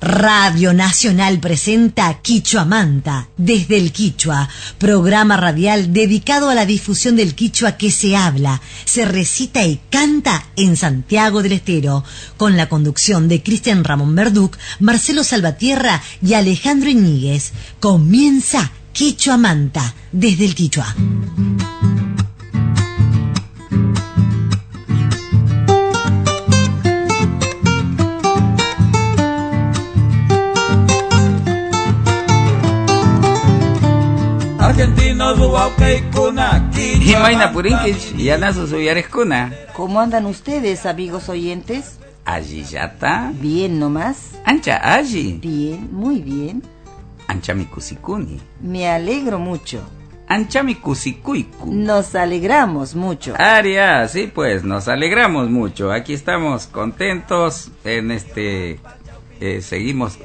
Radio Nacional presenta Quichua Manta, desde el Quichua, programa radial dedicado a la difusión del Quichua que se habla, se recita y canta en Santiago del Estero, con la conducción de Cristian Ramón Verduc, Marcelo Salvatierra y Alejandro Iñiguez. Comienza Quichua Manta, desde el Quichua. Argentinos kuna Imaina Purinkish, Yanasu Suyareskuna. ¿Cómo andan ustedes, amigos oyentes? Allí ya está. Bien nomás. Ancha allí. Bien, muy bien. Ancha kusikuni. Me alegro mucho. Ancha kusikuiku. Nos alegramos mucho. Aria, sí pues, nos alegramos mucho. Aquí estamos contentos en este... Eh, seguimos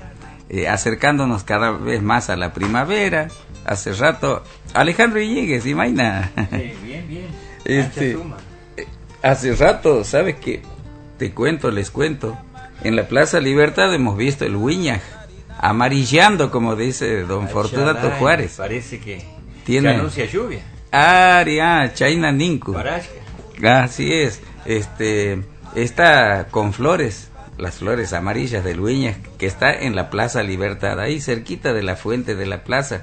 eh, acercándonos cada vez más a la primavera hace rato. Alejandro Illegues, imagina. Sí, bien, bien. Este, eh, hace rato, ¿sabes qué? Te cuento, les cuento. En la Plaza Libertad hemos visto el Wiñaj amarillando, como dice don Fortunato Juárez. Parece que, Tiene... anuncia lluvia. Aria, Chaina Ninku. Así es. Este, está con flores, las flores amarillas del Wiñaj, que está en la Plaza Libertad, ahí cerquita de la fuente de la plaza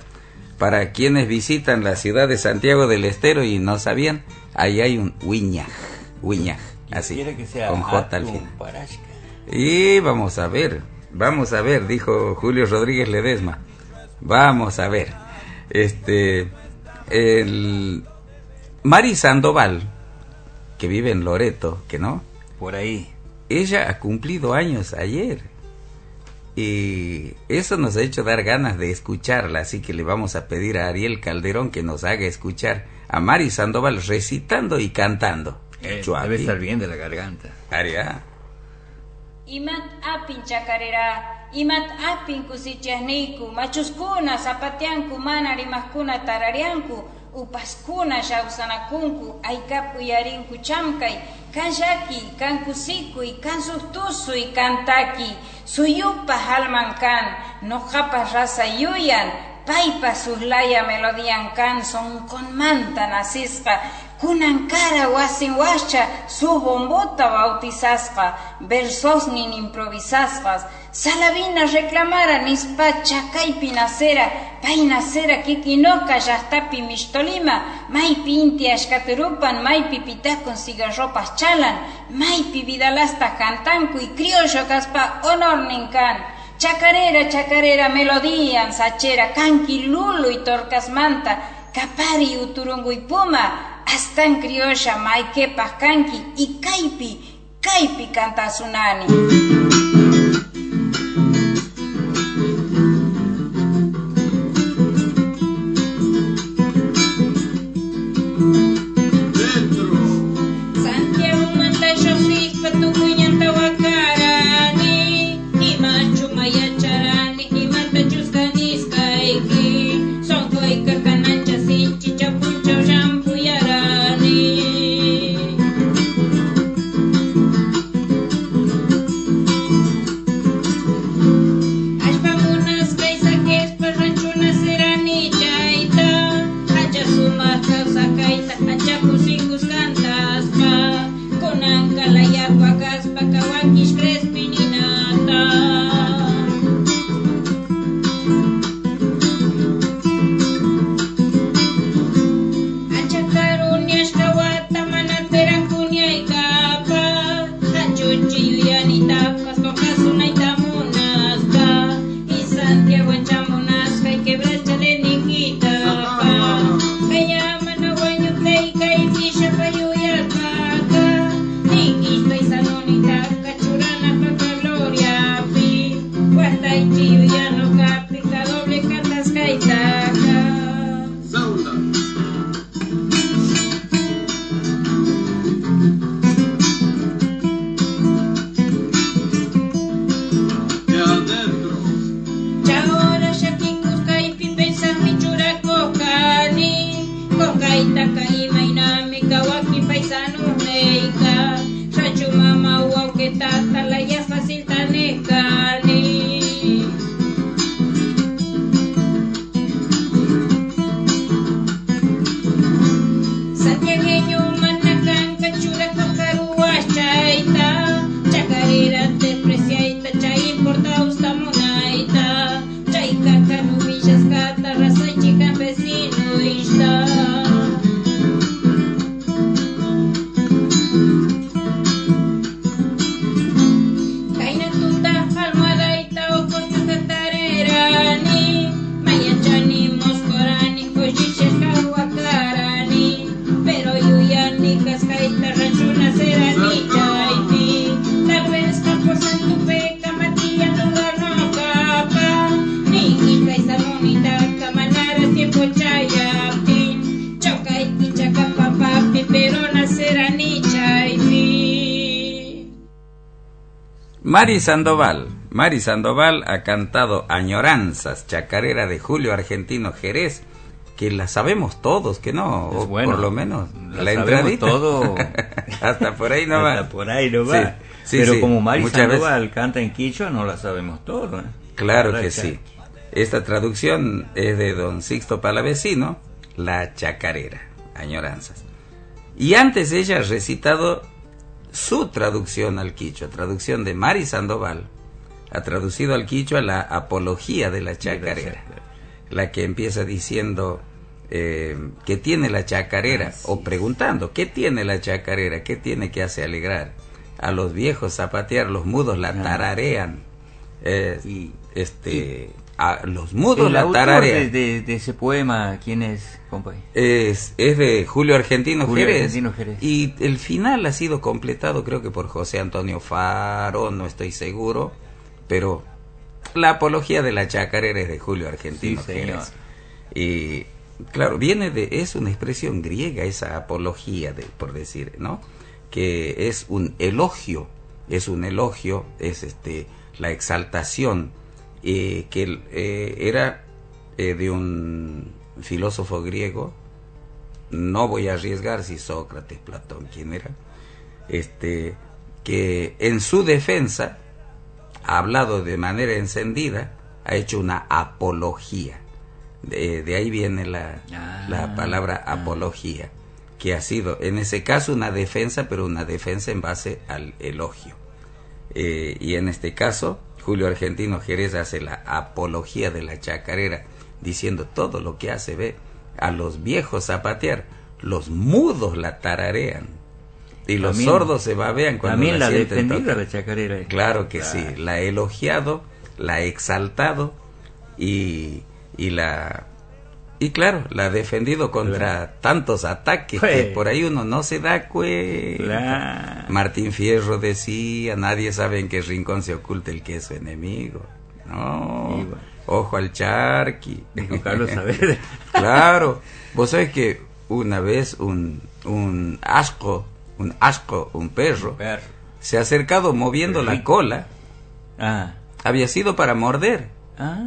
para quienes visitan la ciudad de Santiago del Estero y no sabían, ahí hay un Wiñaj, Wiñaj, así, que sea con J al. Y vamos a ver, vamos a ver, dijo Julio Rodríguez Ledesma. Vamos a ver. Este el Mari Sandoval, que vive en Loreto, que no, Por ahí. ella ha cumplido años ayer. Y eso nos ha hecho dar ganas de escucharla, así que le vamos a pedir a Ariel Calderón que nos haga escuchar a Mari Sandoval recitando y cantando. Eh, debe estar bien de la garganta. Aria. Imat apin chakarera, imat apin kusichahniku, machuskuna zapatianku mana rimaskuna tararianku, upaskuna shawsanakunku, aykapu yarinku chamkay, kan llaki, kan kusikuy, kan sustusuy, kan taki, suyupa halman kan, noqapa rasa yuyan, paypa suslaya melodian kan, son con manta nasisqa, kunan kara wasin wascha su bombota bautizasqa versosnin improvisasqas salavina reclamara nispa chakaypi nacera pay nacera kikinoqa llaqtapi mixtolima. Maypi inti ashkaturupan maypi pitakun cigarropas chalan maypi vidalasta y criollo kaspa honornin kan. Chacarera chacarera melodían sachera kanki lulu y torcasmanta kapari uturungu y puma astan criolla maikepas kanki y kaipi kaipi cantasunani Santiago Mari Sandoval. Mari Sandoval ha cantado Añoranzas, chacarera de Julio Argentino Jerez, que la sabemos todos, que no, o bueno, por lo menos la la, entradita. todo. Hasta por ahí no va. Hasta por ahí no va. Sí, Pero sí. como Mari veces- Sandoval canta en quichua, no la sabemos todo. ¿eh? Claro La que sí. Esta traducción es de don Sixto Palavecino, La Chacarera, Añoranzas. Y antes ella ha recitado su traducción al quichua, traducción de Mari Sandoval, ha traducido al quichua la apología de la chacarera, la que empieza diciendo eh, qué tiene la chacarera, o preguntando qué tiene la chacarera, qué tiene que hace alegrar. A los viejos zapatear, los mudos la Ah. tararean. Eh, Y- este, a los mudos El la autor de, de- de ese poema, ¿quién es, compa? Es, es de Julio Argentino, Julio Jerez, Argentino Jerez. Y el final ha sido completado, creo que por José Antonio Faro, no estoy seguro. Pero la apología de la chacarera es de Julio Argentino Sí. Jerez. Y claro, viene de, es una expresión griega esa apología, de, por decir, ¿no? Que es un elogio, es un elogio, es este la exaltación eh, que eh, era eh, de un filósofo griego, no voy a arriesgar si Sócrates, Platón, quién era, este, que en su defensa ha hablado de manera encendida, ha hecho una apología. De, de ahí viene la, Ah, la palabra ah. apología, que ha sido en ese caso una defensa, pero una defensa en base al elogio. Eh, y en este caso, Julio Argentino Jerez hace la apología de la chacarera, diciendo todo lo que hace, ve, a los viejos zapatear, los mudos la tararean, y los También- sordos se babean cuando También la sienten defendida la chacarera. Claro que sí, la elogiado, la exaltado y, y la... Y claro, la ha defendido contra tantos ataques que Pues. por ahí uno no se da cuenta. Martín Fierro decía, nadie sabe en qué rincón se oculta el que es su enemigo. No, ojo al charqui. Dijo Carlos Saavedra. claro, vos sabés que una vez un, un asco, un asco, un perro, Perro. se ha acercado moviendo la Rico. cola, Ah. había sido para morder. Ah,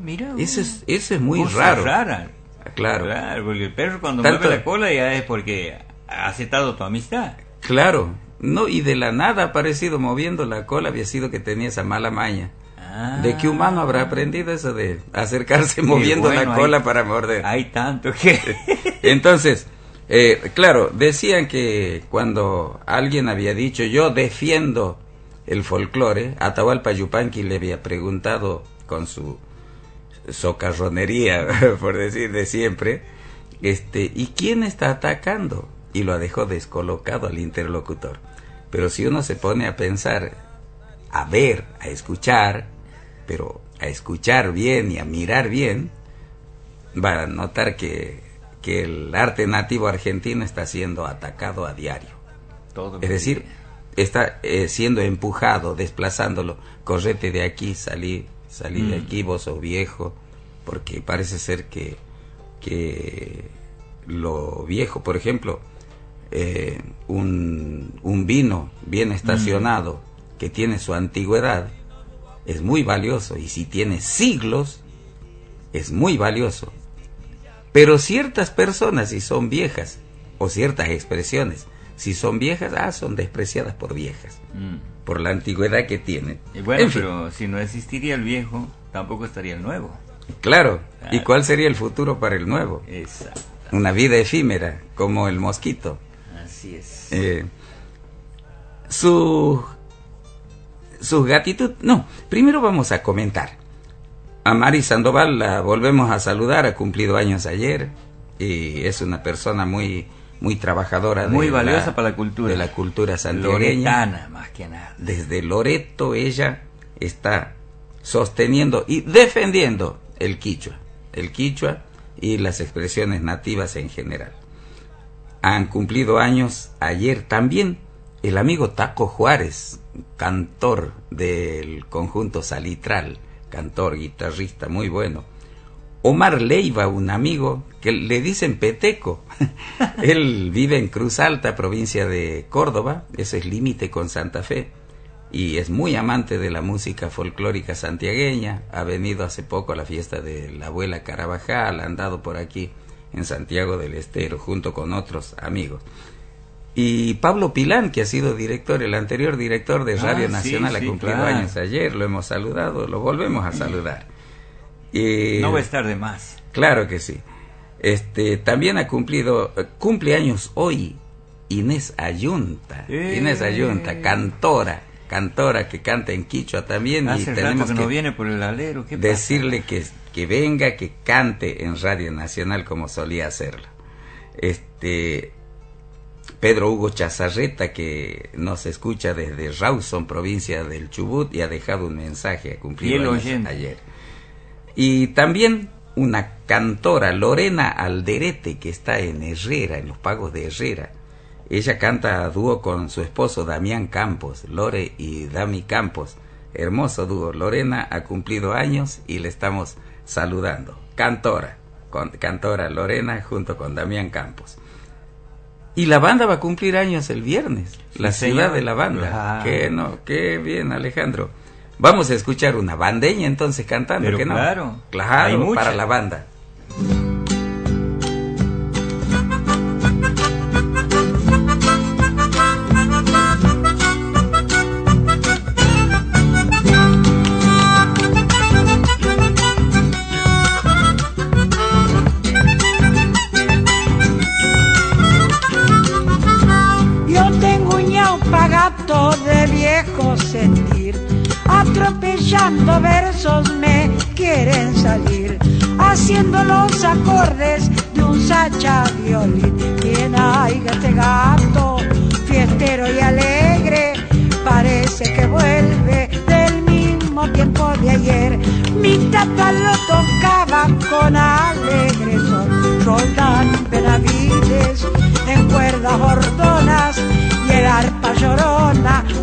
mira. Eso es, eso es muy raro. rara. Claro, Claro, porque el perro cuando Tanto- mueve la cola ya es porque ha aceptado tu amistad. claro. No, y de la nada ha aparecido moviendo la cola, había sido que tenía esa mala maña. Ah. ¿De qué humano habrá aprendido eso de acercarse moviendo bueno, la cola hay- para morder? Hay tanto que... Entonces, eh, claro, decían que cuando alguien había dicho yo defiendo el folclore, Atahualpa Yupanqui le había preguntado con su socarronería, por decir de siempre, este, ¿y quién está atacando? Y lo dejó descolocado al interlocutor. Pero si uno se pone a pensar, a ver, a escuchar, pero a escuchar bien y a mirar bien, va a notar que, que el arte nativo argentino está siendo atacado a diario. Todo Es decir, está eh, siendo empujado, desplazándolo. Correte de aquí, salí, salí de Mm. aquí, vos sos viejo, porque parece ser que, que lo viejo, por ejemplo, eh, un, un vino bien estacionado que tiene su antigüedad es muy valioso y si tiene siglos es muy valioso. Pero ciertas personas, si son viejas, o ciertas expresiones, si son viejas, ah, son despreciadas por viejas, Mm. Por la antigüedad que tienen. Y bueno, En fin, pero si no existiría el viejo, tampoco estaría el nuevo. claro. ¿Y cuál sería el futuro para el nuevo? Exacto. Una vida efímera, como el mosquito. Así es. Eh, su su gratitud no primero vamos a comentar a Mari Sandoval la volvemos a saludar ha cumplido años ayer y es una persona muy muy trabajadora Muy de valiosa para la cultura. de la cultura santiagueña Loretana, más que nada. desde Loreto ella está sosteniendo y defendiendo el quichua, el quichua y las expresiones nativas en general. Han cumplido años ayer también el amigo Taco Juárez, cantor del conjunto Salitral, cantor, guitarrista muy bueno. Omar Leiva, un amigo que le dicen Peteco. Él vive en Cruz Alta, provincia de Córdoba, ese es límite con Santa Fe. y es muy amante de la música folclórica santiagueña. Ha venido hace poco a la fiesta de la abuela Carabajal, ha andado por aquí en Santiago del Estero junto con otros amigos. Y Pablo Pilán, que ha sido director, el anterior director de Radio Ah, sí, Nacional, ha cumplido claro. años ayer, lo hemos saludado, lo volvemos a saludar. Y- No va a estar de más. Claro que sí. Este, también ha cumplido, eh, cumple años hoy Inés Ayunta. Eh. Inés Ayunta, cantora, cantora que canta en Quichua también y Hace tenemos que que no viene por el alero. ¿qué pasa? decirle que, que venga, que cante en Radio Nacional como solía hacerlo. Este, Pedro Hugo Chazarreta, que nos escucha desde Rawson, provincia del Chubut, y ha dejado un mensaje a cumplir ayer. Y también una cantora, Lorena Alderete, que está en Herrera, en los pagos de Herrera. Ella canta a dúo con su esposo Damián Campos, Lore y Dami Campos. Hermoso dúo. Lorena ha cumplido años y le estamos saludando. Cantora, con, cantora Lorena junto con Damián Campos. Y la banda va a cumplir años el viernes. la ciudad señor. de la banda. Qué no, qué bien, Alejandro. Vamos a escuchar una bandeña entonces cantando, Pero ¿qué no? claro, Claro, para la banda.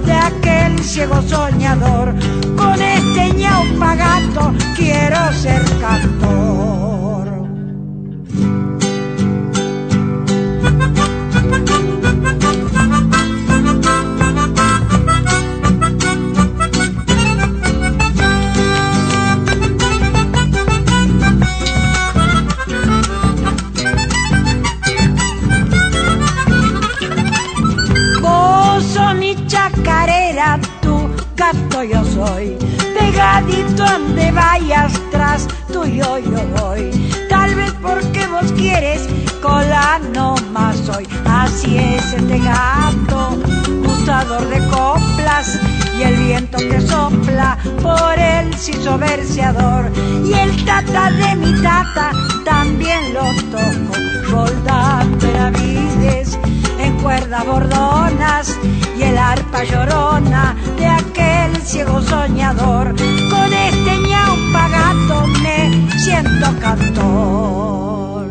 De aquel ciego soñador. Con este ñaupa gato quiero ser cantor. Gato yo soy. Pegadito donde vayas tras tuyo yo voy. Tal vez porque vos quieres cola no más soy. Así es este gato, gustador de coplas y el viento que sopla por él se hizo verseador. Y el tata de mi tata también lo toco. Roldán Benavides en cuerdas bordonas y el arpa llorona de aquel ciego soñador. Con este ñaupa gato me siento cantor.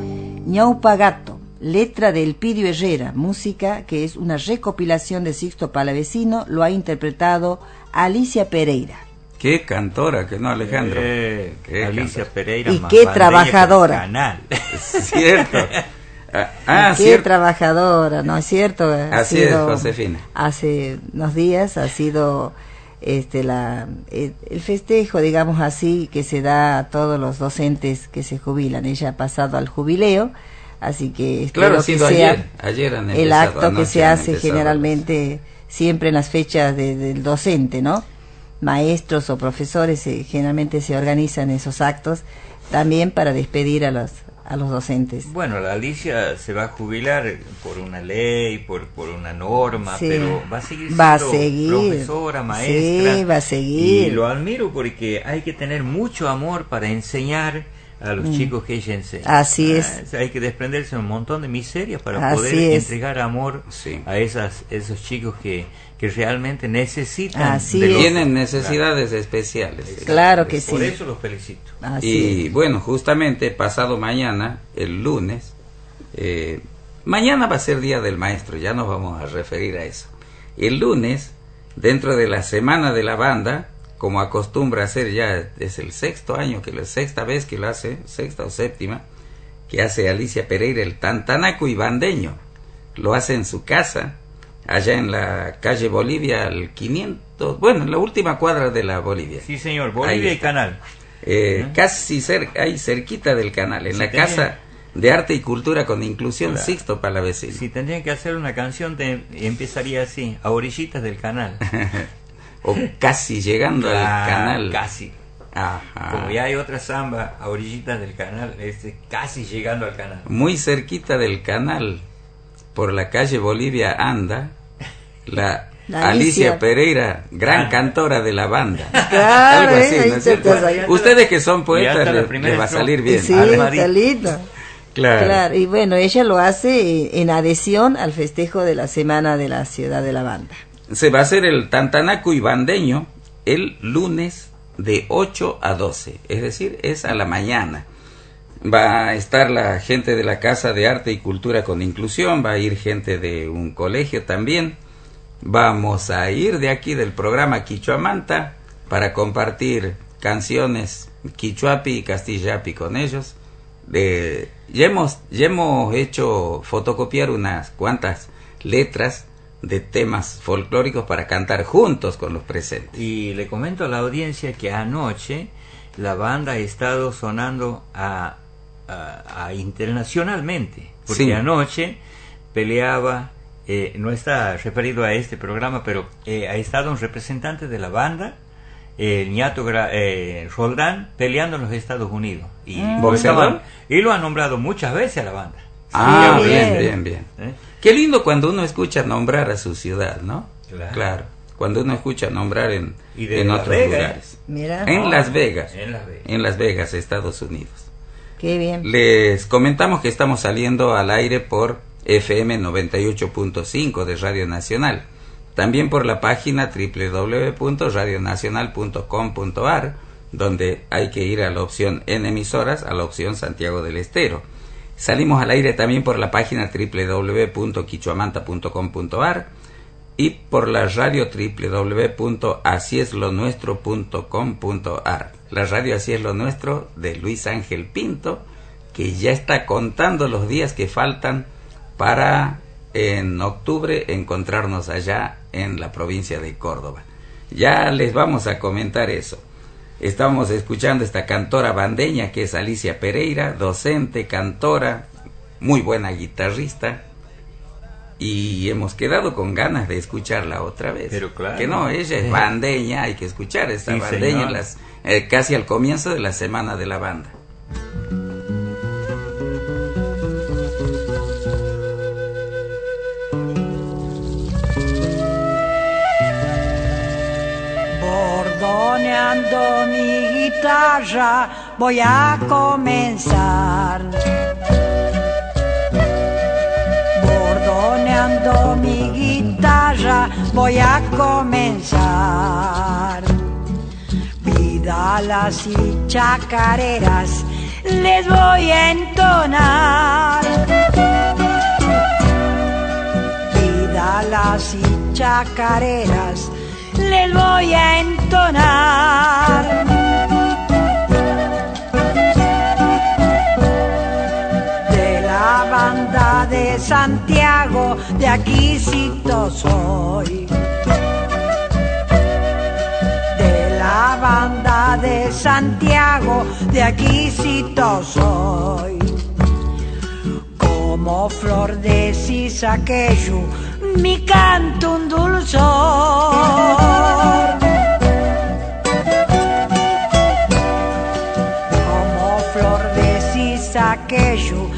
Ñaupa Gato, letra de Elpidio Herrera, música que es una recopilación de Sixto Palavecino, lo ha interpretado Alicia Pereira. Qué cantora, que no, Alejandro. Eh, Qué Alicia cantora. Pereira. Y más qué trabajadora. Canal. Cierto. Ah, ah, Qué cierto. trabajadora, ¿no es cierto? Ha Así es, Josefina. Hace unos días ha sido este la el, el festejo, digamos así, que se da a todos los docentes que se jubilan. Ella ha pasado al jubileo, así que Claro, ha sido sea ayer. Ayer han el acto que se hace generalmente siempre en las fechas de- del docente, ¿no? Maestros o profesores eh, generalmente se organizan esos actos también para despedir a los a los docentes. Bueno, la Alicia se va a jubilar por una ley, por, por una norma, Sí. pero va a seguir Va a siendo seguir. profesora, maestra. Sí, va a seguir. Y lo admiro porque hay que tener mucho amor para enseñar a los chicos que ella enseña. Mm. Así Ah, es. Hay que desprenderse de un montón de miserias para Así poder es. entregar amor Sí. a esas, esos chicos que, que realmente necesitan. Así de es. los- Tienen necesidades especiales. Claro que sí. Por eso los felicito. Así Y es. bueno, justamente pasado mañana, el lunes, eh, mañana va a ser Día del Maestro, ya nos vamos a referir a eso. El lunes, dentro de la semana de la banda, como acostumbra hacer ya, es el sexto año, que la sexta vez que lo hace, sexta o séptima, que hace Alicia Pereira el tantanaco y bandeño. Lo hace en su casa, allá en la calle Bolivia al 500, bueno, en la última cuadra de la Bolivia. Sí, señor, Bolivia y Canal. Eh. Casi cerca, ahí cerquita del canal, en la tenía- casa de arte y cultura con inclusión Claro. Sixto Palavecino. Si tendrían que hacer una canción, te- empezaría así, a orillitas del canal. o casi llegando al Ah, canal. Casi. Ajá. Como ya hay otra samba a orillitas del canal, este, casi llegando al canal. Muy cerquita del canal, por la calle Bolivia anda, la, La Alicia. Alicia. Pereira, gran Ah. cantora de la banda. Claro, Algo eh. Ustedes que son poetas les va a salir bien. Sí, Armadito. está lindo. Claro. Claro, y bueno, ella lo hace en adhesión al festejo de la Semana de la Ciudad de la Banda. Se va a hacer el Tantanaco y Bandeño el lunes de 8 a 12, es decir, es a la mañana. Va a estar la gente de la Casa de Arte y Cultura con Inclusión, va a ir gente de un colegio también. Vamos a ir de aquí del programa Quichuamanta para compartir canciones quichuapi y castillapi con ellos. Ya, hemos, ya hemos hecho fotocopiar unas cuantas letras de temas folclóricos para cantar juntos con los presentes. Y le comento a la audiencia que anoche la banda ha estado sonando a, a- a internacionalmente, porque Sí. anoche peleaba, eh, no está referido a este programa, pero eh, ha estado un representante de la banda, el ñato Gra- eh, Roldán, peleando en los Estados Unidos. Y, lo ¿Boxeador? estaban- y lo ha nombrado muchas veces a la banda. Ah, Sí, bien, bien. bien, bien. Qué lindo cuando uno escucha nombrar a su ciudad, ¿no? Claro. Cuando uno escucha nombrar en, Y de en otros Vegas, lugares. Mira, En Las Vegas. En Las Vegas. En Las Vegas, Estados Unidos. qué bien. Les comentamos que estamos saliendo al aire por FM 98.5 de Radio Nacional. También por la página www.radionacional.com.ar, donde hay que ir a la opción en emisoras, a la opción Santiago del Estero. Salimos al aire también por la página www.quichuamanta.com.ar y por la radio www.asieslonuestro.com.ar. La radio Así es lo nuestro de Luis Ángel Pinto, que ya está contando los días que faltan para en octubre encontrarnos allá en la provincia de Córdoba. Ya les vamos a comentar eso. Estamos escuchando esta cantora bandeña que es Alicia Pereira, docente, cantora, muy buena guitarrista, y hemos quedado con ganas de escucharla otra vez. Pero claro. Que no, ella es bandeña, hay que escuchar esta Sí, bandeña en las- eh, casi al comienzo de la semana de la banda. Bordoneando mi guitarra voy a comenzar. Bordoneando mi guitarra voy a comenzar. Vidalas y chacareras les voy a entonar. Vidalas y chacareras les voy a entonar. De la banda de Santiago, de aquí cito soy. De la banda de Santiago, de aquí cito soy como flor de cisaqueyu, mi canto un dulzor. Como flor de cisaqueyu,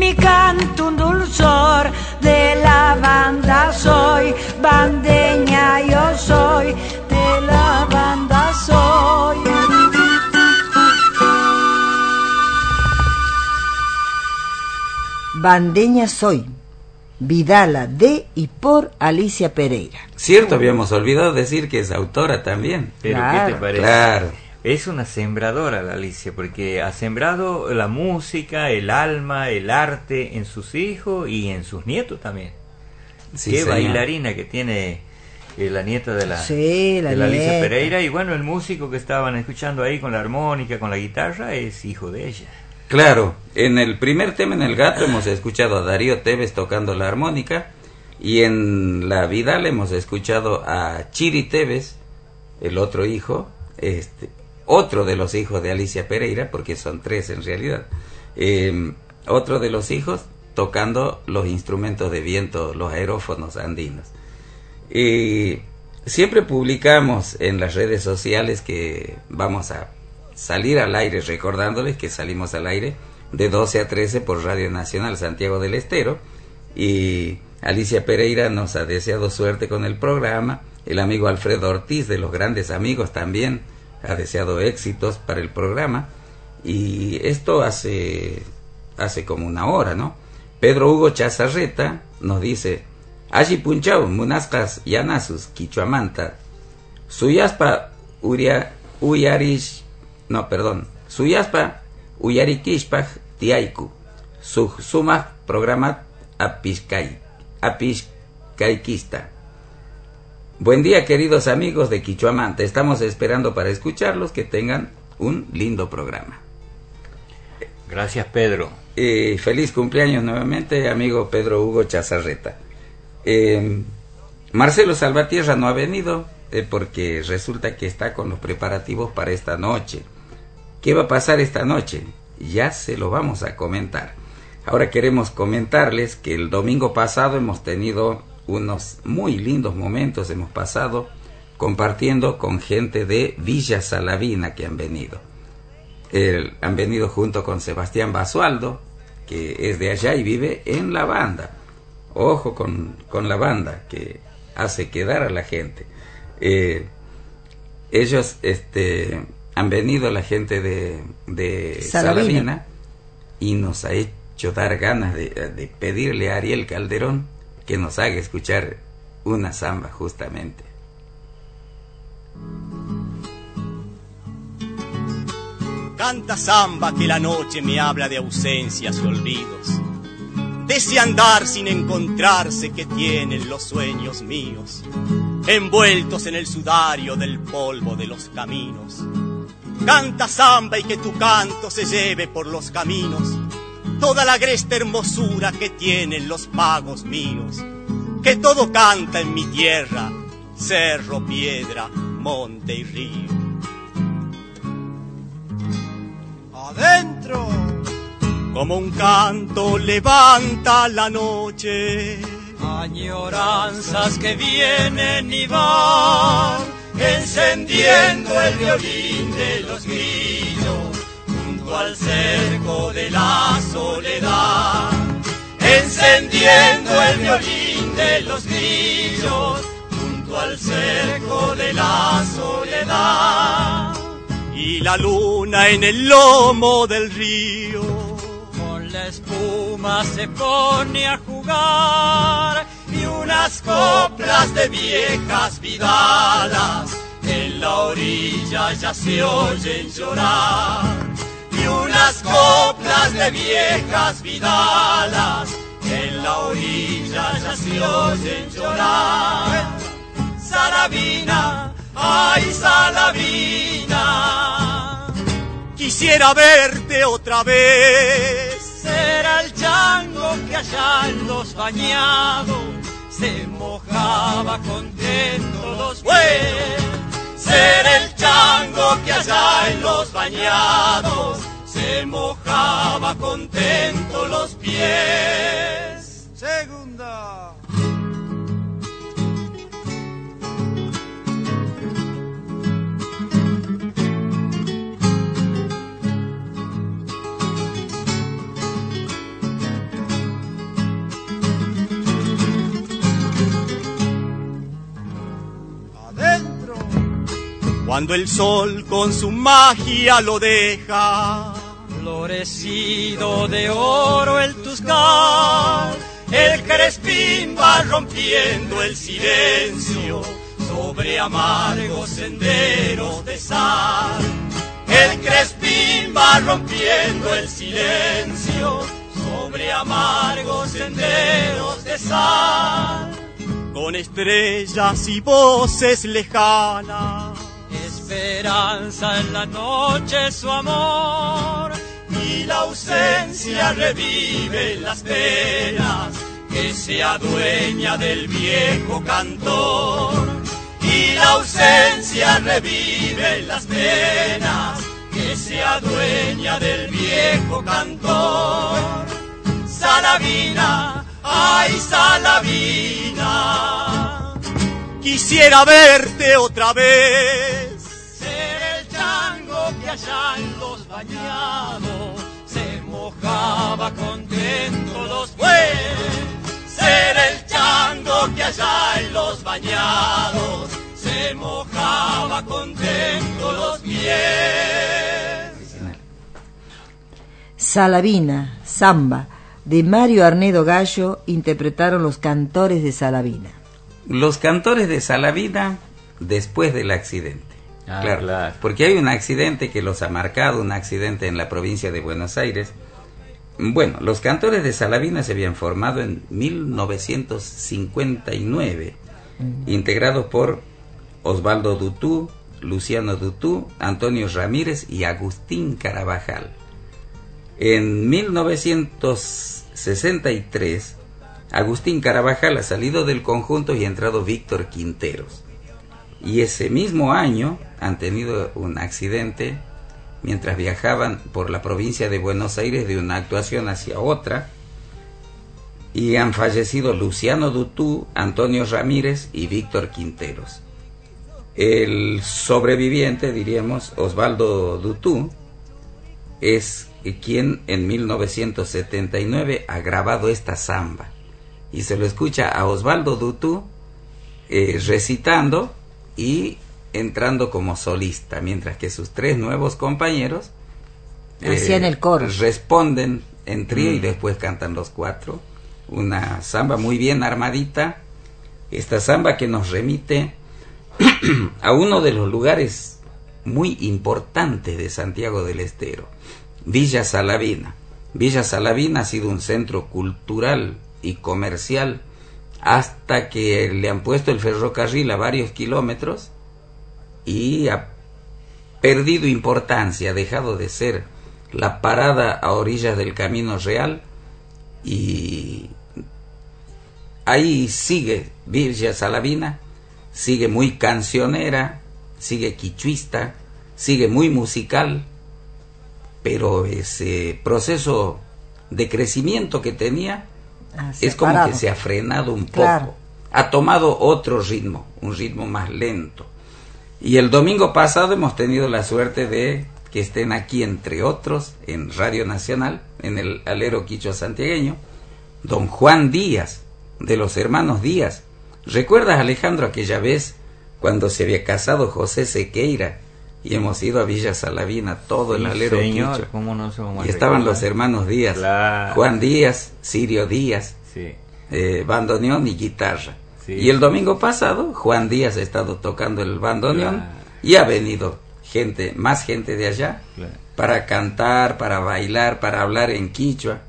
mi canto un dulzor, de la banda soy, bandeña yo soy, Bandeña soy. Vidala de y por Alicia Pereira. Cierto, habíamos olvidado decir que es autora también. Pero ¿qué Claro. te parece? Claro. Es una sembradora la Alicia, porque ha sembrado la música, el alma, el arte en sus hijos y en sus nietos también. Sí, Qué señor. bailarina que tiene eh, la nieta de la, Sí, la de la Alicia. Pereira. Y bueno, el músico que estaban escuchando ahí con la armónica, con la guitarra, es hijo de ella. Claro, en el primer tema en el gato hemos escuchado a Darío Tevez tocando la armónica, Y en la vida le hemos escuchado a Chiri Tevez, el otro hijo, este, otro de los hijos de Alicia Pereira, porque son tres en realidad, eh, otro de los hijos tocando los instrumentos de viento, los aerófonos andinos. Y siempre publicamos en las redes sociales que vamos a salir al aire, recordándoles que salimos al aire de 12 a 13 por Radio Nacional Santiago del Estero y Alicia Pereira nos ha deseado suerte con el programa, el amigo Alfredo Ortiz de los grandes amigos también ha deseado éxitos para el programa y esto hace hace como una hora, ¿no? Pedro Hugo Chazarreta nos dice Allí punchao, munascas yanasus, quichuamanta. Suyaspa uria, uyarish, no, perdón. Suyaspa uyarikishpaj tiaiku. Su suma programa apiskai, apiskaikista. Buen día, queridos amigos de Quichuamanta. Estamos esperando para escucharlos. Que tengan un lindo programa. Gracias, Pedro. Eh, feliz cumpleaños nuevamente, amigo Pedro Hugo Chazarreta. Eh, Marcelo Salvatierra no ha venido eh, porque resulta que está con los preparativos para esta noche. ¿Qué va a pasar esta noche? Ya se lo vamos a comentar. Ahora queremos comentarles que el domingo pasado hemos tenido unos muy lindos momentos, hemos pasado compartiendo con gente de Villa Salavina que han venido. Han venido junto con Sebastián Basualdo, que es de allá y vive en la banda. Ojo con, con la banda que hace quedar a la gente. Eh, ellos este, han venido la gente de, de Salavina. Salavina y nos ha hecho dar ganas de, de pedirle a Ariel Calderón que nos haga escuchar una samba justamente. Canta samba que la noche me habla de ausencias y olvidos, de ese andar sin encontrarse que tienen los sueños míos, envueltos en el sudario del polvo de los caminos. Canta samba y que tu canto se lleve por los caminos toda la agreste hermosura que tienen los pagos míos, que todo canta en mi tierra, cerro, piedra, monte y río. Adentro, como un canto levanta la noche. Añoranzas que vienen y van, encendiendo el violín de los grillos, junto al cerco de la soledad. Encendiendo el violín de los grillos, junto al cerco de la soledad. Y la luna en el lomo del río. Con la espuma se pone a jugar unas coplas de viejas vidalas en la orilla ya se oyen llorar. Y unas coplas de viejas vidalas en la orilla ya se oyen llorar. Sarabina, ay Salavina, Quisiera verte otra vez. será el chango que allá los bañados se mojaba contento los pies. Será el chango que allá en los bañados se mojaba contento los pies. Segunda. Cuando el sol con su magia lo deja. Florecido de oro el tuscar, el crespín va rompiendo el silencio sobre amargos senderos de sal. El crespín va rompiendo el silencio sobre amargos senderos de sal. Con estrellas y voces lejanas. Esperanza en la noche su amor y la ausencia revive las penas que se adueña del viejo cantor. Y la ausencia revive las penas que se adueña del viejo cantor. Salavina, ay Salavina, quisiera verte otra vez, mojaba contento ser el chango que allá en los bañados se mojaba contento los pies. Salavina, samba, de Mario Arnedo Gallo, interpretaron los cantores de Salavina. Los cantores de Salavina después del accidente. Ah, claro, claro. porque hay un accidente que los ha marcado, un accidente en la provincia de Buenos Aires. Bueno, los cantores de Salavina se habían formado en 1959, integrados por Osvaldo Dutú, Luciano Dutú, Antonio Ramírez y Agustín Carabajal. En 1963, Agustín Carabajal ha salido del conjunto y ha entrado Víctor Quinteros. Y ese mismo año han tenido un accidente mientras viajaban por la provincia de Buenos Aires de una actuación hacia otra y han fallecido Luciano Dutú, Antonio Ramírez y Víctor Quinteros. El sobreviviente, diríamos, Osvaldo Dutú, es quien en 1979 ha grabado esta samba. Y se lo escucha a Osvaldo Dutú eh, recitando y entrando como solista, mientras que sus tres nuevos compañeros Hacían el coro. responden en trío y Mm. después cantan los cuatro. Una samba muy bien armadita. Esta samba que nos remite a uno de los lugares muy importantes de Santiago del Estero, Villa Salavina. Villa Salavina ha sido un centro cultural y comercial hasta que le han puesto el ferrocarril a varios kilómetros y ha perdido importancia, ha dejado de ser la parada a orillas del Camino Real y ahí sigue Villa Salavina, sigue muy cancionera, sigue quichuista, sigue muy musical, pero ese proceso de crecimiento que tenía Ah, es como que se ha frenado un poco. Ha tomado otro ritmo, un ritmo más lento. Y el domingo pasado hemos tenido la suerte de que estén aquí, entre otros, en Radio Nacional, en el alero quicho santiagueño, don Juan Díaz, de los hermanos Díaz. ¿Recuerdas, Alejandro, aquella vez cuando se había casado José Sequeira y hemos ido a Villa Salavina, todo el alero señor, quicho? ¿cómo no se Y estaban los hermanos Díaz, Claro. Juan Díaz, Sirio Díaz, Sí. eh, bandoneón y guitarra. Sí. Y el domingo pasado Juan Díaz ha estado tocando el bandoneón Claro. y ha venido gente, más gente de allá, Claro. para cantar, para bailar, para hablar en quichua.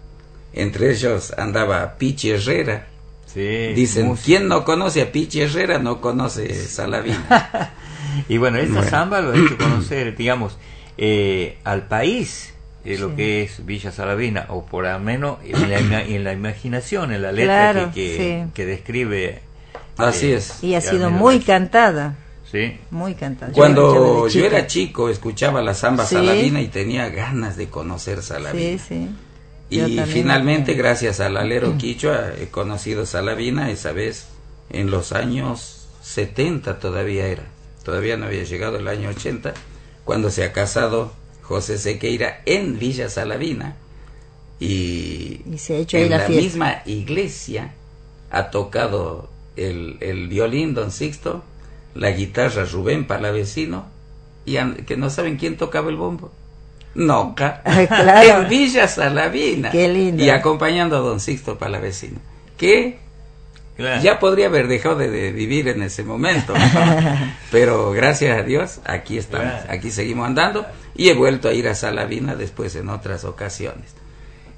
Entre ellos andaba Pichi Herrera. Sí, Dicen, música. ¿quién no conoce a Pichi Herrera no conoce Salavina? Y bueno, esta Bueno. samba lo ha hecho conocer, digamos, eh, al país, eh, lo que es Villa Salavina, o por lo menos en la, ima- en la imaginación, en la letra Claro, que, que, sí. que describe. Así eh, es. Y ha sido muy cantada, Sí, muy cantada. Cuando yo era chico escuchaba la samba Sí. Salavina y tenía ganas de conocer Salavina. Sí, sí. Yo Y finalmente, gracias al alero quichua, he conocido Salavina esa vez en los años 70 todavía era. Todavía no había llegado el año 80, cuando se ha casado José Sequeira en Villa Salavina. Y, Y se ha hecho ahí en la la fiesta. misma iglesia ha tocado el, el violín Don Sixto, la guitarra Rubén Palavecino, y que no saben quién tocaba el bombo. Noca. Claro. En Villa Salavina. Qué lindo. Y acompañando a don Sixto Palavecino. Que claro. ya podría haber dejado de, de vivir en ese momento. Pero gracias a Dios, aquí estamos. Claro. Aquí seguimos andando. Y he vuelto a ir a Salavina después en otras ocasiones.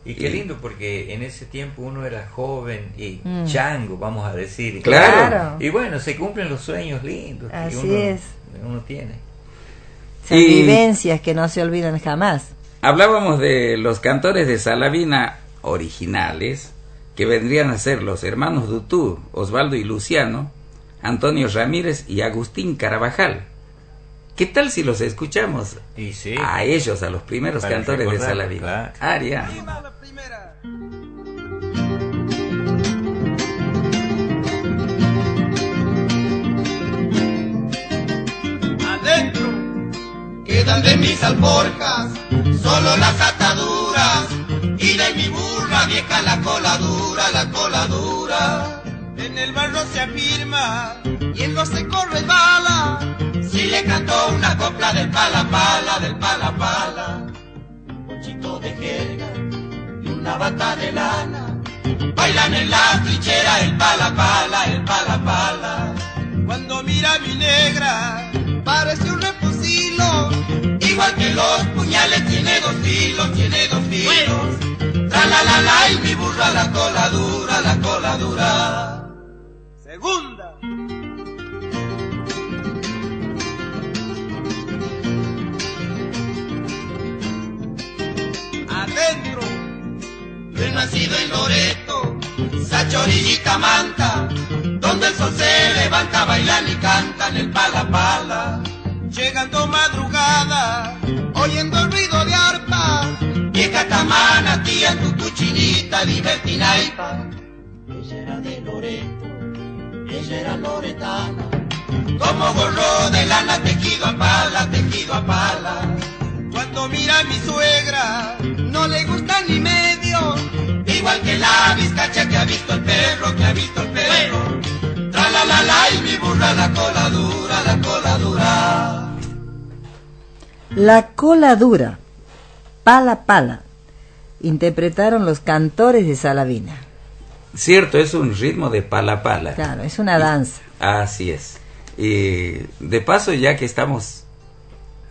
Y qué Y- lindo, porque en ese tiempo uno era joven y Mm. chango, vamos a decir. Claro. Claro. Y bueno, se cumplen los sueños lindos que Así uno, es. uno tiene. Son Y- vivencias que no se olvidan jamás. Hablábamos de los cantores de Salavina originales, que vendrían a ser los hermanos Dutú, Osvaldo y Luciano, Antonio Ramírez y Agustín Carabajal. ¿Qué tal si los escuchamos Y sí. a ellos, a los primeros Para cantores de recordarlo, Salavina? claro. Aria. adentro quedan de mis alforjas solo las ataduras y de mi burra vieja la coladura, la coladura. En el barro se afirma y en los secos resbala. Si le cantó una copla del pala pala, del pala pala, un pochito de jerga y una bata de lana. Bailan en la trinchera el pala pala, el pala pala. Cuando mira a mi negra, parece un refusilo. Igual que los puñales, tiene dos filos, tiene dos filos. Tra la la la y mi burra la cola dura, la cola dura. Segunda. Adentro. Yo he nacido en Loreto, Sacha orillita manta, donde el sol se levanta, bailan y cantan el pala pala. Llegando madrugada, oyendo el ruido de arpa, vieja tamana, tía, tu cuchinita, divertinaipa. Ella era de Loreto, ella era loretana, como gorro de lana, tejido a pala, tejido a pala. Cuando mira mi suegra, no le gusta ni medio. Igual que la vizcacha que ha visto el perro, que ha visto el perro. Tra la la la y mi burra la cola dura, la cola dura. La cola dura, pala pala, interpretaron los cantores de Salavina. Cierto, es un ritmo de pala pala. Claro, es una danza. Así es. Y de paso, ya que estamos,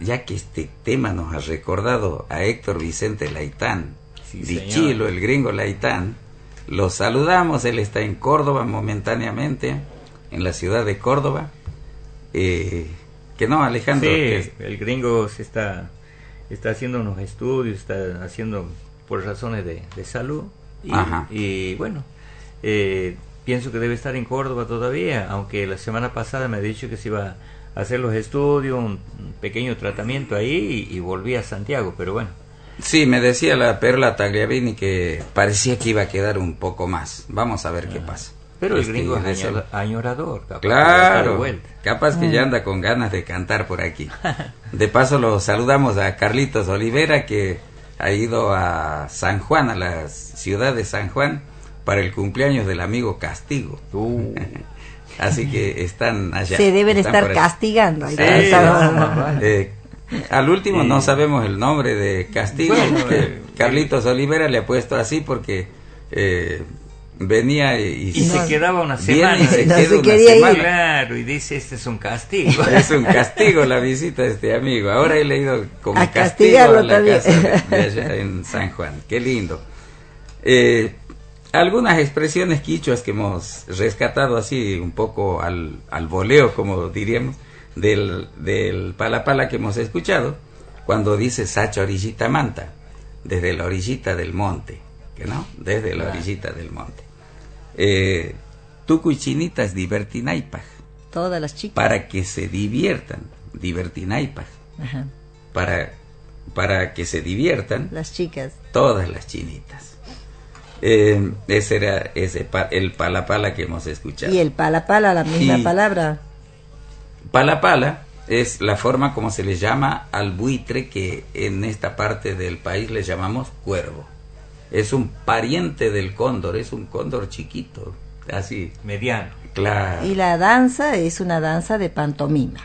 ya que este tema nos ha recordado a Héctor Vicente Laitán, Sí, Dichilo, señor. el gringo Laitán, lo saludamos, él está en Córdoba momentáneamente, en la ciudad de Córdoba. Eh, que no, Alejandro, Sí, que- el gringo se está, está haciendo unos estudios, está haciendo por razones de, de salud. Y, bueno, eh, pienso que debe estar en Córdoba todavía, aunque la semana pasada me ha dicho que se iba hacer los estudios, un, pequeño tratamiento ahí y, y volví a Santiago, pero bueno. Sí, me decía la Perla Tagliavini que parecía que iba a quedar un poco más. Vamos a ver qué pasa. Pero el Este, gringo es añora- salud. añorador, capaz que Claro, vuelta. capaz que ya anda con ganas de cantar por aquí. De paso lo saludamos a Carlitos Olivera que ha ido a San Juan, a la ciudad de San Juan, para el cumpleaños del amigo Castigo. Uh, Así que están allá. Se deben están estar castigando. ahí Sí, está. no, eh, al último Sí. no sabemos el nombre de Castigo. Bueno, eh, Carlitos Olivera le ha puesto así porque eh, venía y, y se quedaba una semana. Y se No se una quería ir. semana. Claro, y dice, este es un castigo. Es un castigo la visita de este amigo. Ahora he leído como A castigo a la también. casa de, de allá en San Juan. Qué lindo. Eh, algunas expresiones quichuas que hemos rescatado así un poco al, al voleo, como diríamos, del, del palapala que hemos escuchado, cuando dice Sacha orillita manta, desde la orillita del monte, que no, desde la orillita del monte. Eh, Tucu y chinitas divertinaipaj Todas las chicas. para que se diviertan, divertinaipaj, Ajá, para, para que se diviertan las chicas. todas las chinitas. Eh, ese era ese pa- el palapala que hemos escuchado. Y el pala pala, la misma Y- palabra. Palapala es la forma como se le llama al buitre que en esta parte del país le llamamos cuervo. Es un pariente del cóndor, es un cóndor chiquito, así, Mediano. claro. Y la danza es una danza de pantomima.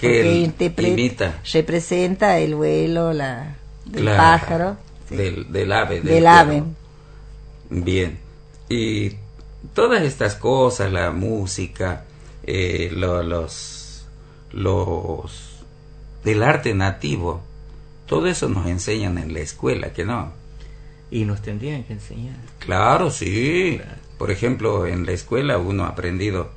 que interpreta- imita representa el vuelo la, del Claro, pájaro. sí, del, del ave. del cuervo. ave. Bien. Y todas estas cosas, la música, eh, lo- los, los del arte nativo, todo eso nos enseñan en la escuela, que no. Y nos tendrían que enseñar. Claro, sí. Por ejemplo, en la escuela uno ha aprendido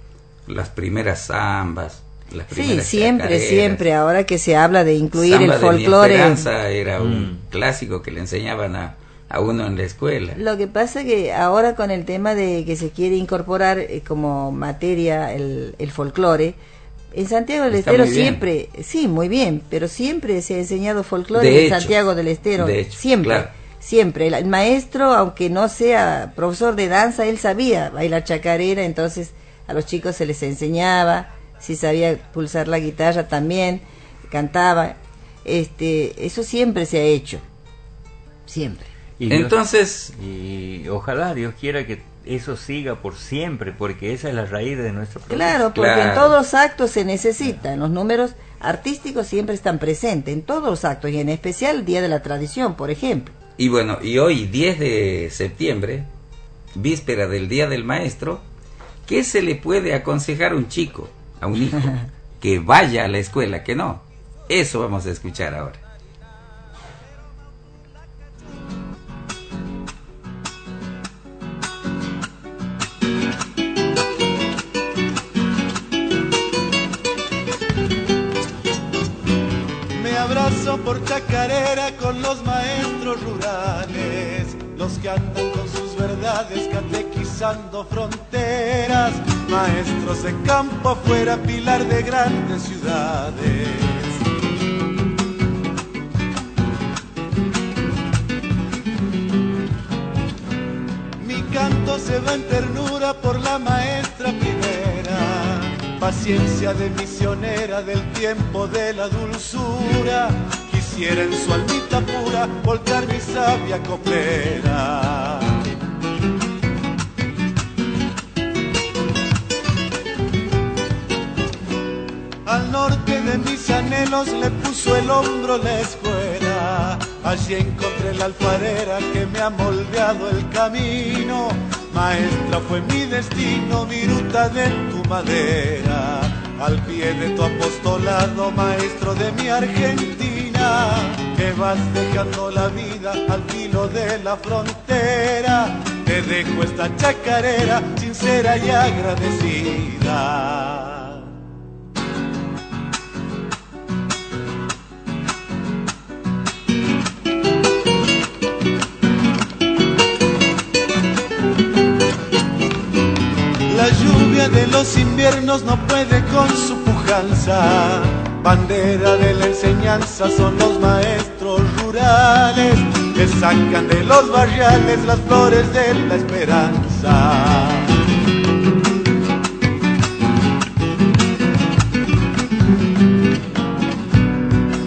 las primeras zambas, las Sí, primeras siempre, chacareras. siempre. Ahora que se habla de incluir Samba el de mi folclore. esperanza era un Mm. clásico que le enseñaban a a uno en la escuela. Lo que pasa que ahora con el tema de que se quiere incorporar eh, como materia el, el folclore, en Santiago del Está Estero siempre, sí, muy bien, pero siempre se ha enseñado folclore De en hecho, Santiago del Estero, de hecho, siempre, claro. siempre. El, el maestro, aunque no sea profesor de danza, él sabía bailar chacarera, entonces a los chicos se les enseñaba, si sabía pulsar la guitarra también, cantaba, este, eso siempre se ha hecho, siempre. Y Dios- Entonces, y ojalá Dios quiera que eso siga por siempre, porque esa es la raíz de nuestro proceso. Claro, porque Claro. en todos los actos se necesitan, los números artísticos siempre están presentes, en todos los actos, y en especial el Día de la Tradición, por ejemplo. y bueno, y hoy 10 de septiembre, víspera del Día del Maestro, ¿qué se le puede aconsejar a un chico, a un hijo, que vaya a la escuela, que no? Eso vamos a escuchar ahora. Por chacarera con los maestros rurales, los que andan con sus verdades catequizando fronteras, maestros de campo afuera, pilar de grandes ciudades. Mi canto se va en ternura por la maestra primera, paciencia de misionera del tiempo de la dulzura. Quisiera en su almita pura volcar mi sabia copera. Al norte de mis anhelos le puso el hombro la escuela. Allí encontré la alfarera que me ha moldeado el camino. Maestra fue mi destino, viruta de tu madera. Al pie de tu apostolado, maestro de mi Argentina, que vas dejando la vida al filo de la frontera. Te dejo esta chacarera sincera y agradecida. La lluvia de los inviernos no puede con su Bandera de la enseñanza son los maestros rurales que sacan de los barriales las flores de la esperanza.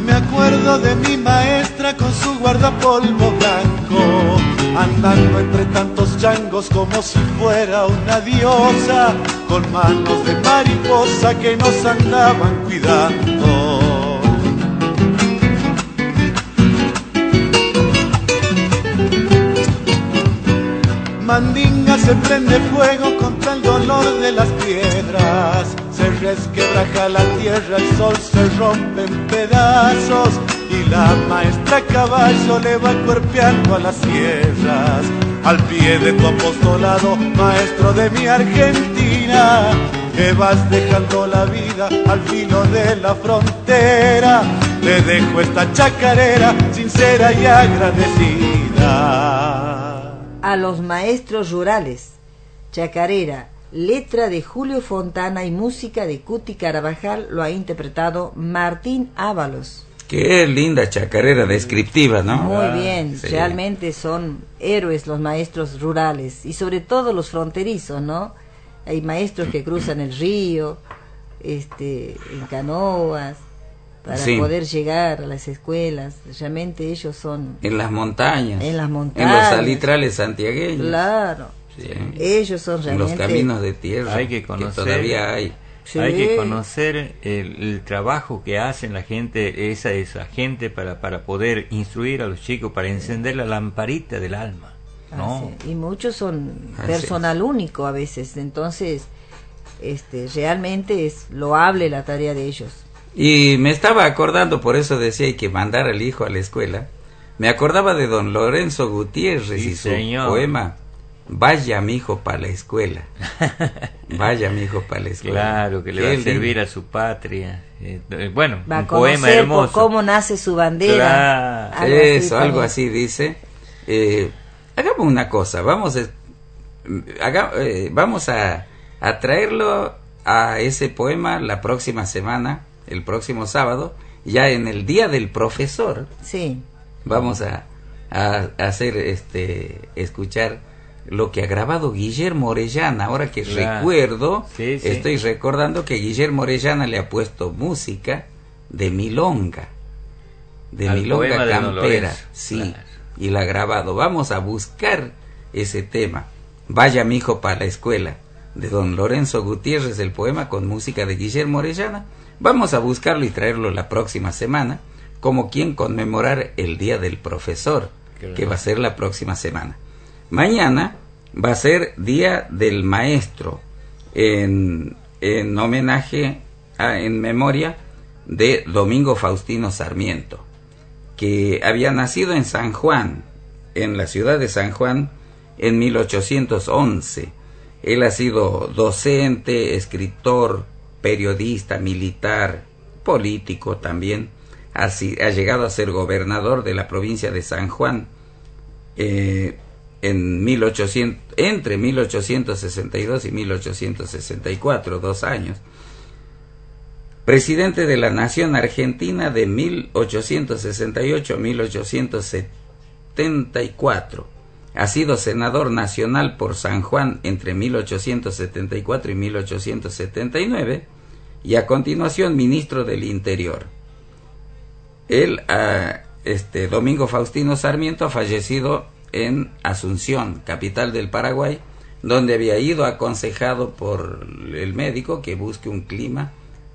Me acuerdo de mi maestra con su guardapolvo blanco, andando entre tantos changos como si fuera una diosa, con manos de mariposa que nos andaban cuidando. Mandinga se prende fuego contra el dolor de las piedras. Se resquebraja la tierra, el sol se rompe en pedazos. Caballo le va cuerpeando a las sierras. Al pie de tu apostolado, maestro de mi Argentina, que vas dejando la vida al filo de la frontera. Te dejo esta chacarera sincera y agradecida. A los maestros rurales, chacarera, letra de Julio Fontana y música de Cuti Carabajal lo ha interpretado Martín Ábalos. Qué linda chacarera descriptiva, ¿no? Muy bien, sí. realmente son héroes los maestros rurales y sobre todo los fronterizos, ¿no? Hay maestros que cruzan el río, este, en canoas, para Sí. poder llegar a las escuelas. Realmente ellos son, En las montañas. En las En montañas. los salitrales santiagueños. claro, Sí. ellos son En los realmente... caminos de tierra. Hay que conocer- todavía hay. Sí. Hay que conocer el, el trabajo que hacen la gente, esa, esa gente para, para poder instruir a los chicos, para encender la lamparita del alma. ¿no? Y muchos son Así personal único a veces, entonces este, realmente es loable la tarea de ellos. Y me estaba acordando, por eso decía hay que mandar al hijo a la escuela. Me acordaba de don Lorenzo Gutiérrez Sí, y su señor. poema Vaya mi hijo para la escuela. Vaya mi hijo para la escuela. Claro, que le va a servir a su patria. Eh, bueno, Va a un poema hermoso. cómo nace su bandera. Claro. algo así Eso, algo también. así dice. Eh, hagamos una cosa, vamos, a- haga- eh, vamos a, a traerlo a ese poema la próxima semana, el próximo sábado, ya en el día del profesor. Sí. Vamos a, a hacer este escuchar lo que ha grabado Guillermo Orellana. Ahora que Claro. recuerdo, Sí, sí. estoy recordando que Guillermo Orellana le ha puesto música de milonga, de Al milonga de campera, sí, Claro. y la ha grabado. Vamos a buscar ese tema. Vaya mi hijo para la escuela de don Lorenzo Gutiérrez, el poema con música de Guillermo Orellana. Vamos a buscarlo y traerlo la próxima semana, como quien conmemorar el Día del Profesor, Claro. que va a ser la próxima semana. Mañana va a ser Día del Maestro, en, en homenaje, a- en memoria de Domingo Faustino Sarmiento, que había nacido en San Juan, en la ciudad de San Juan, en 1811. Él ha sido docente, escritor, periodista, militar, político también. Ha, ha llegado a ser gobernador de la provincia de San Juan eh, en 1800, entre 1862 y 1864, dos años. Presidente de la Nación Argentina de 1868 a 1874. Ha sido senador nacional por San Juan entre 1874 y 1879 y a continuación ministro del Interior. Él, ah, este Domingo Faustino Sarmiento, ha fallecido en Asunción, capital del Paraguay, donde había ido aconsejado por el médico que busque un clima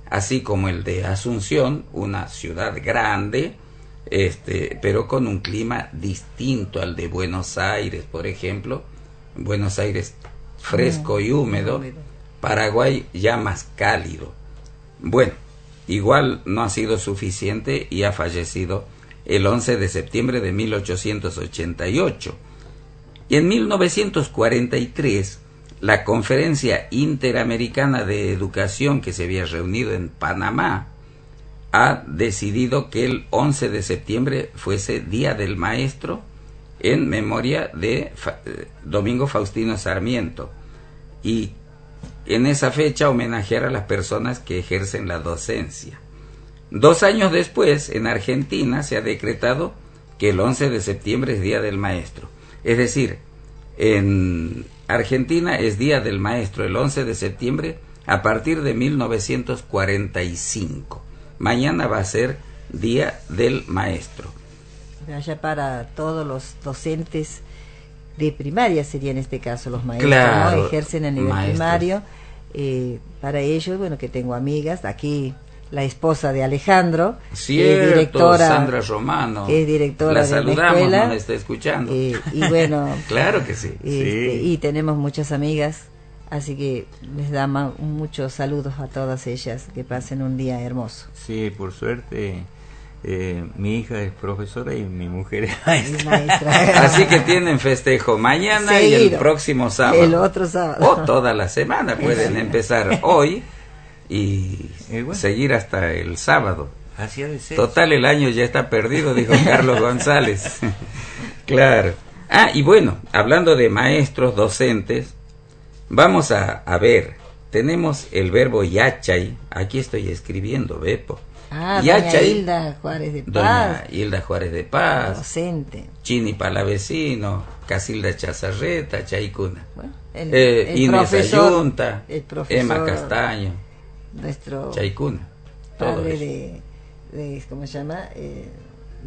así como el de Asunción, una ciudad grande, este, pero con un clima distinto al de Buenos Aires, por ejemplo. Buenos Aires fresco y húmedo, Paraguay ya más cálido. Bueno, igual no ha sido suficiente y ha fallecido el 11 de septiembre de 1888. Y en 1943, la Conferencia Interamericana de Educación que se había reunido en Panamá ha decidido que el 11 de septiembre fuese Día del Maestro en memoria de eh, Domingo Faustino Sarmiento y en esa fecha homenajear a las personas que ejercen la docencia. Dos años después, en Argentina se ha decretado que el 11 de septiembre es Día del Maestro. Es decir, en Argentina es Día del Maestro el 11 de septiembre a partir de 1945. Mañana va a ser Día del Maestro. Allá para todos los docentes de primaria sería en este caso los maestros, Claro, ¿no? Ejercen a nivel maestros. primario. Eh, para ellos, bueno, que tengo amigas, aquí la esposa de Alejandro, que es Cierto, directora, Sandra Romano. que es directora La de la saludamos, escuela. nos está escuchando. Eh, y bueno, claro que sí. este, y tenemos muchas amigas, así que les damos muchos saludos a todas ellas, que pasen un día hermoso. Sí, por suerte, eh, mi hija es profesora y mi mujer es maestra. maestra. Así que tienen festejo mañana y el próximo sábado. El otro sábado. O toda la semana. Pueden empezar hoy y seguir hasta el sábado. Así ha de ser. Total, el año ya está perdido, dijo Carlos González. claro. Ah, y bueno, hablando de maestros, docentes, vamos a, a ver. Tenemos el verbo yachay. Aquí estoy escribiendo, Bepo. Ah, doña Yachay, Hilda Juárez de Doña Paz, Hilda Juárez de Paz, docente. Chini Palavecino, Casilda Chazarreta, Chaicuna. Bueno, el, Eh, el Inés profesor, Ayunta, el profesor, Emma Castaño, nuestro padre de, de, ¿cómo se llama? Eh,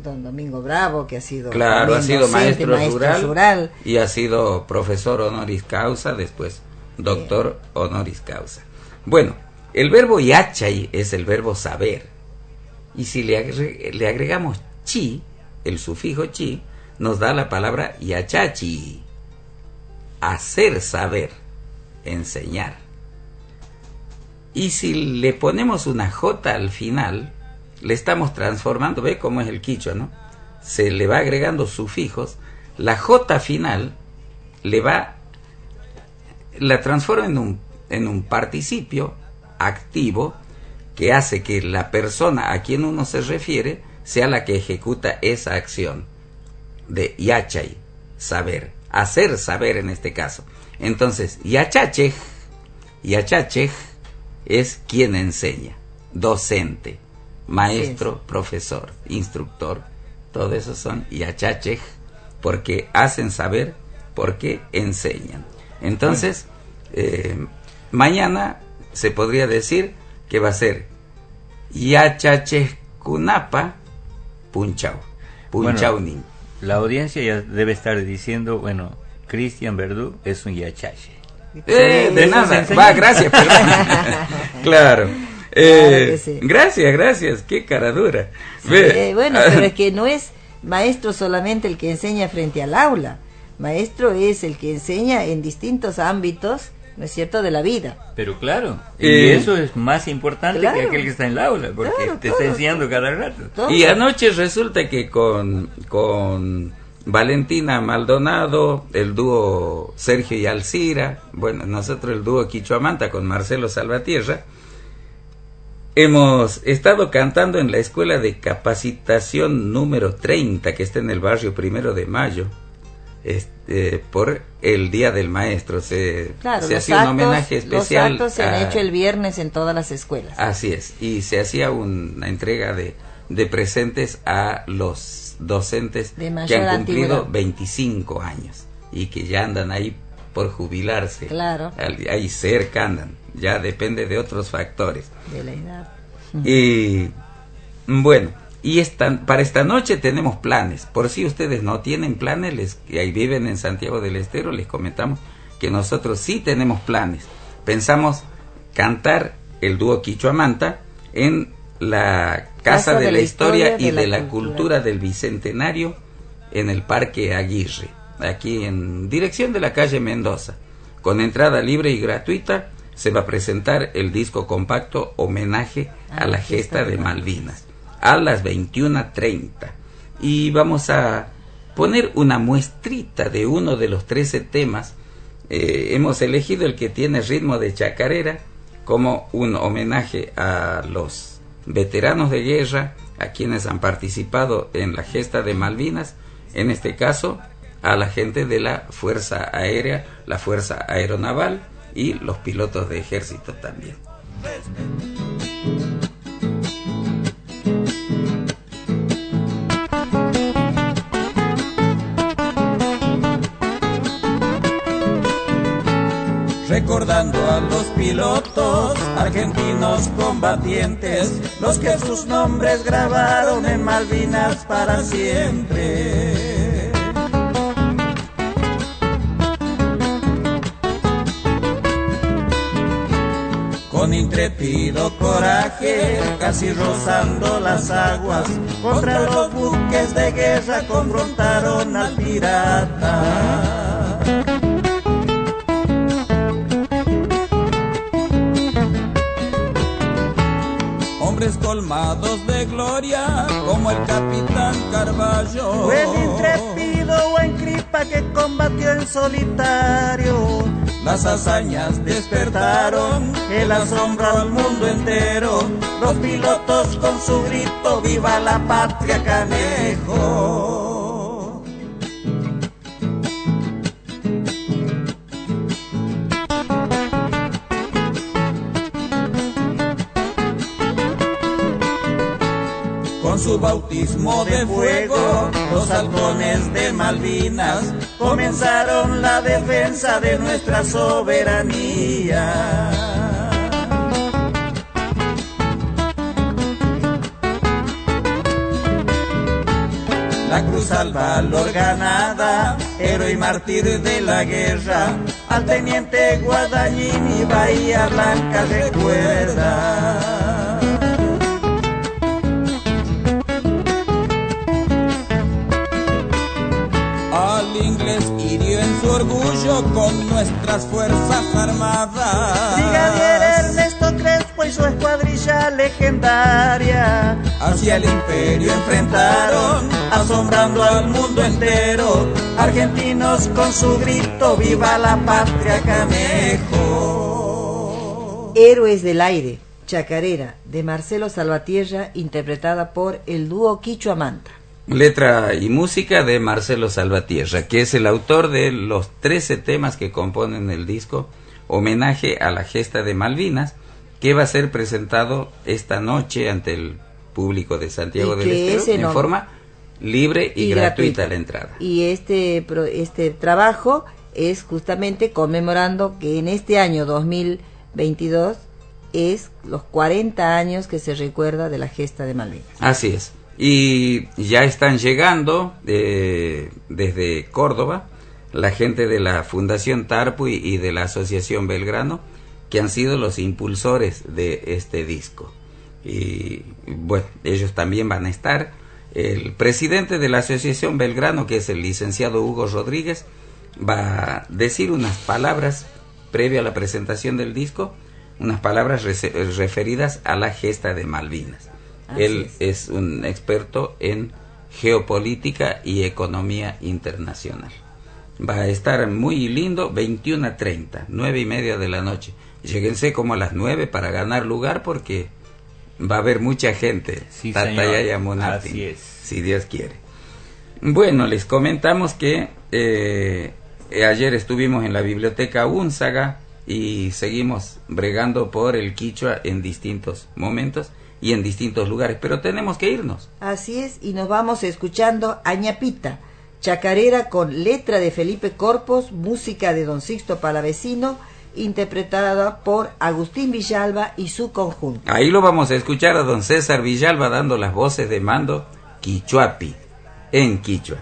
don Domingo Bravo, que ha sido Claro, ha sido docente, maestro, rural, rural. y ha sido profesor honoris causa, después doctor honoris causa. Bueno, el verbo yachay es el verbo saber. Y si le, agre- le agregamos chi, el sufijo chi, nos da la palabra yachachi. Hacer saber, enseñar. Y si le ponemos una J al final, le estamos transformando, ve cómo es el quichua, ¿no? Se le va agregando sufijos, la J final le va, la transforma en un, en un participio activo que hace que la persona a quien uno se refiere sea la que ejecuta esa acción de yachay, saber, hacer saber en este caso. Entonces, yachachej, yachachej es quien enseña, docente, maestro, profesor, instructor, todo eso son yachachej, porque hacen saber, porque enseñan. Entonces, eh, mañana se podría decir que va a ser yachachej kunapa punchau, punchau Bueno. La audiencia ya debe estar diciendo, bueno, Cristian Verdú es un yachache. Eh, de nada. Va, gracias, perdón. claro. Eh, que sí. Gracias, gracias. Qué cara dura. Sí, eh, bueno, pero es que no es maestro solamente el que enseña frente al aula. Maestro es el que enseña en distintos ámbitos, ¿no es cierto?, de la vida. Pero claro, y Eh, eso es más importante Claro. que aquel que está en el aula, porque Claro, te está enseñando cada rato. Todo. Y anoche resulta que con, con Valentina Maldonado, el dúo Sergio y Alcira, bueno, nosotros el dúo Quichuamanta con Marcelo Salvatierra, hemos estado cantando en la escuela de capacitación número 30 que está en el barrio Primero de Mayo. Este, por el Día del Maestro se, Claro, se hacía un homenaje especial los actos se han hecho el viernes en todas las escuelas. Así es, y se hacía una entrega de, de presentes a los docentes que han cumplido antigüedad. 25 años y que ya andan ahí por jubilarse. Claro. Ahí cerca andan, ya depende de otros factores. De la edad. Y bueno, y esta, para esta noche tenemos planes. Por si ustedes no tienen planes, les, que ahí viven en Santiago del Estero, les comentamos que nosotros sí tenemos planes. Pensamos cantar el dúo Quichuamanta en la Casa, de, la Historia, y de, la cultura. del Bicentenario en el Parque Aguirre, aquí en dirección de la calle Mendoza. Con entrada libre y gratuita se va a presentar el disco compacto Homenaje a la Gesta de Malvinas a las 21.30 y vamos a poner una muestrita de uno de los 13 temas. Eh, hemos elegido el que tiene ritmo de chacarera como un homenaje a los veteranos de guerra, a quienes han participado en la gesta de Malvinas, en este caso a la gente de la Fuerza Aérea, la Fuerza Aeronaval y los pilotos de ejército también. Recordando a los pilotos argentinos combatientes, los que sus nombres grabaron en Malvinas para siempre. Con intrépido coraje, casi rozando las aguas, contra los buques de guerra confrontaron al pirata. Hombres colmados de gloria como el capitán Carballo. Fue el intrépido buen cripa que combatió en solitario. Las hazañas despertaron el asombro al mundo entero. Los pilotos con su grito, viva la patria canejo. Su bautismo de fuego, los halcones de Malvinas comenzaron la defensa de nuestra soberanía. La cruz al valor ganada, héroe y mártir de la guerra, al teniente Guadañín y Bahía Blanca recuerda. Con nuestras fuerzas armadas. Brigadier Ernesto Crespo y su escuadrilla legendaria. Hacia el imperio enfrentaron, asombrando al mundo entero. Argentinos con su grito, viva la patria canejo. Héroes del aire, Chacarera, de Marcelo Salvatierra, interpretada por el dúo Quichuamanta. Letra y música de Marcelo Salvatierra, que es el autor de los 13 temas que componen el disco Homenaje a la Gesta de Malvinas, que va a ser presentado esta noche ante el público de Santiago del Estero en forma libre y, gratuita, la entrada. Y este, este trabajo es justamente conmemorando que en este año 2022 es los 40 años que se recuerda de la gesta de Malvinas. Así es. Y ya están llegando eh, desde Córdoba la gente de la Fundación Tarpuy y de la Asociación Belgrano, que han sido los impulsores de este disco. Y bueno, ellos también van a estar. El presidente de la Asociación Belgrano, que es el licenciado Hugo Rodríguez, va a decir unas palabras previo a la presentación del disco, unas palabras referidas a la gesta de Malvinas. Él es. un experto en geopolítica y economía internacional. Va a estar muy lindo, 21 a 30, 9 y media de la noche. Lléguense como a las 9 para ganar lugar porque va a haber mucha gente. Sí, Así es. Si Dios quiere. Bueno, les comentamos que eh, ayer estuvimos en la biblioteca Únzaga y seguimos bregando por el Quichua en distintos momentos y en distintos lugares, pero tenemos que irnos. Así es, y nos vamos escuchando a Ñapita, chacarera con letra de Felipe Corpos, música de Don Sixto Palavecino, interpretada por Agustín Villalba y su conjunto. Ahí lo vamos a escuchar a don César Villalba dando las voces de mando Quichuapi, en Quichua.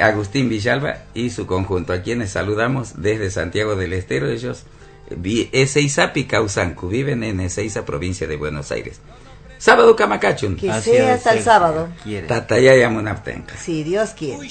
Agustín Villalba y su conjunto, a quienes saludamos desde Santiago del Estero, ellos Ezeizapi Causancu, viven en Ezeiza, provincia de Buenos Aires. Sábado Camacachun. Que sea hasta el sábado. Tatayaya Munaptenka. Si Dios quiere.